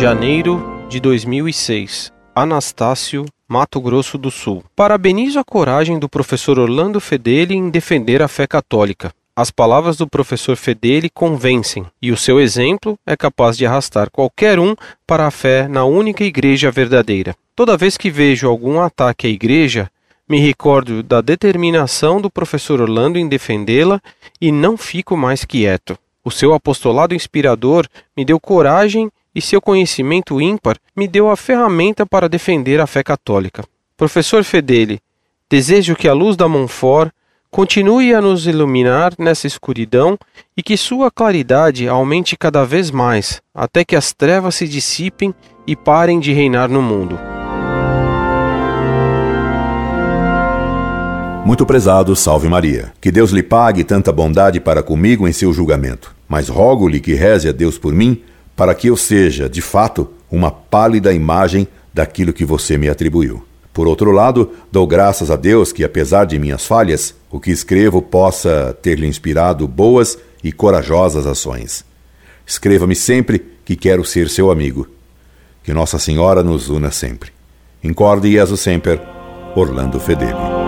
Janeiro de 2006. Anastácio, Mato Grosso do Sul. Parabenizo a coragem do professor Orlando Fedeli em defender a fé católica. As palavras do professor Fedeli convencem, e o seu exemplo é capaz de arrastar qualquer um para a fé na única igreja verdadeira. Toda vez que vejo algum ataque à igreja, me recordo da determinação do professor Orlando em defendê-la e não fico mais quieto. O seu apostolado inspirador me deu coragem e seu conhecimento ímpar me deu a ferramenta para defender a fé católica. Professor Fedeli, desejo que a luz da Montfort continue a nos iluminar nessa escuridão e que sua claridade aumente cada vez mais, até que as trevas se dissipem e parem de reinar no mundo. Muito prezado, salve Maria. Que Deus lhe pague tanta bondade para comigo em seu julgamento. Mas rogo-lhe que reze a Deus por mim, para que eu seja, de fato, uma pálida imagem daquilo que você me atribuiu. Por outro lado, dou graças a Deus que, apesar de minhas falhas, o que escrevo possa ter-lhe inspirado boas e corajosas ações. Escreva-me sempre que quero ser seu amigo. Que Nossa Senhora nos una sempre. Incorde Jesus Semper, Orlando Fedeli.